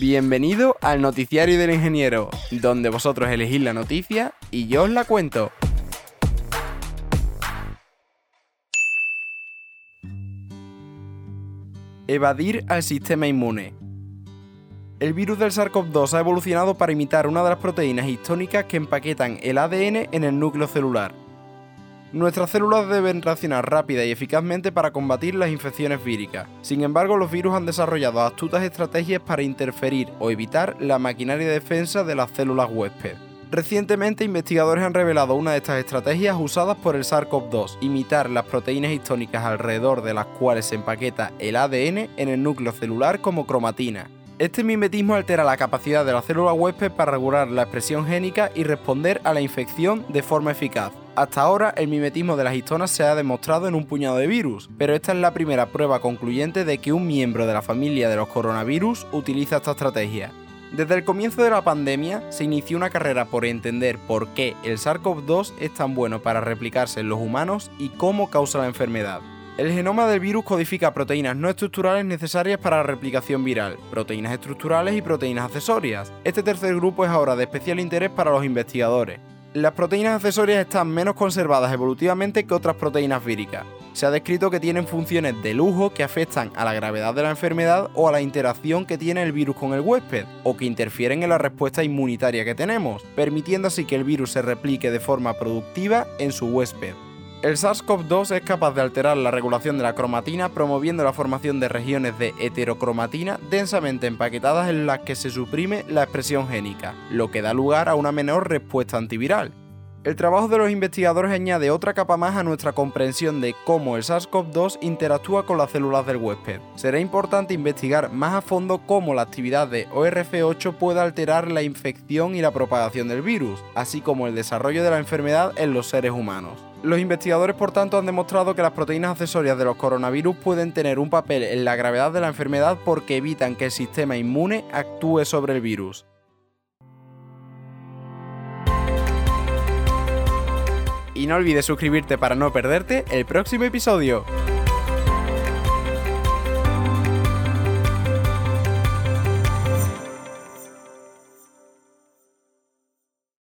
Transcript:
Bienvenido al Noticiario del Ingeniero, donde vosotros elegís la noticia y yo os la cuento. Evadir al sistema inmune. El virus del SARS-CoV-2 ha evolucionado para imitar una de las proteínas histónicas que empaquetan el ADN en el núcleo celular. Nuestras células deben reaccionar rápida y eficazmente para combatir las infecciones víricas. Sin embargo, los virus han desarrollado astutas estrategias para interferir o evitar la maquinaria de defensa de las células huésped. Recientemente, investigadores han revelado una de estas estrategias usadas por el SARS-CoV-2, imitar las proteínas histónicas alrededor de las cuales se empaqueta el ADN en el núcleo celular como cromatina. Este mimetismo altera la capacidad de la célula huésped para regular la expresión génica y responder a la infección de forma eficaz. Hasta ahora, el mimetismo de las histonas se ha demostrado en un puñado de virus, pero esta es la primera prueba concluyente de que un miembro de la familia de los coronavirus utiliza esta estrategia. Desde el comienzo de la pandemia se inició una carrera por entender por qué el SARS-CoV-2 es tan bueno para replicarse en los humanos y cómo causa la enfermedad. El genoma del virus codifica proteínas no estructurales necesarias para la replicación viral, proteínas estructurales y proteínas accesorias. Este tercer grupo es ahora de especial interés para los investigadores. Las proteínas accesorias están menos conservadas evolutivamente que otras proteínas víricas. Se ha descrito que tienen funciones de lujo que afectan a la gravedad de la enfermedad o a la interacción que tiene el virus con el huésped, o que interfieren en la respuesta inmunitaria que tenemos, permitiendo así que el virus se replique de forma productiva en su huésped. El SARS-CoV-2 es capaz de alterar la regulación de la cromatina promoviendo la formación de regiones de heterocromatina densamente empaquetadas en las que se suprime la expresión génica, lo que da lugar a una menor respuesta antiviral. El trabajo de los investigadores añade otra capa más a nuestra comprensión de cómo el SARS-CoV-2 interactúa con las células del huésped. Será importante investigar más a fondo cómo la actividad de ORF8 puede alterar la infección y la propagación del virus, así como el desarrollo de la enfermedad en los seres humanos. Los investigadores, por tanto, han demostrado que las proteínas accesorias de los coronavirus pueden tener un papel en la gravedad de la enfermedad porque evitan que el sistema inmune actúe sobre el virus. Y no olvides suscribirte para no perderte el próximo episodio.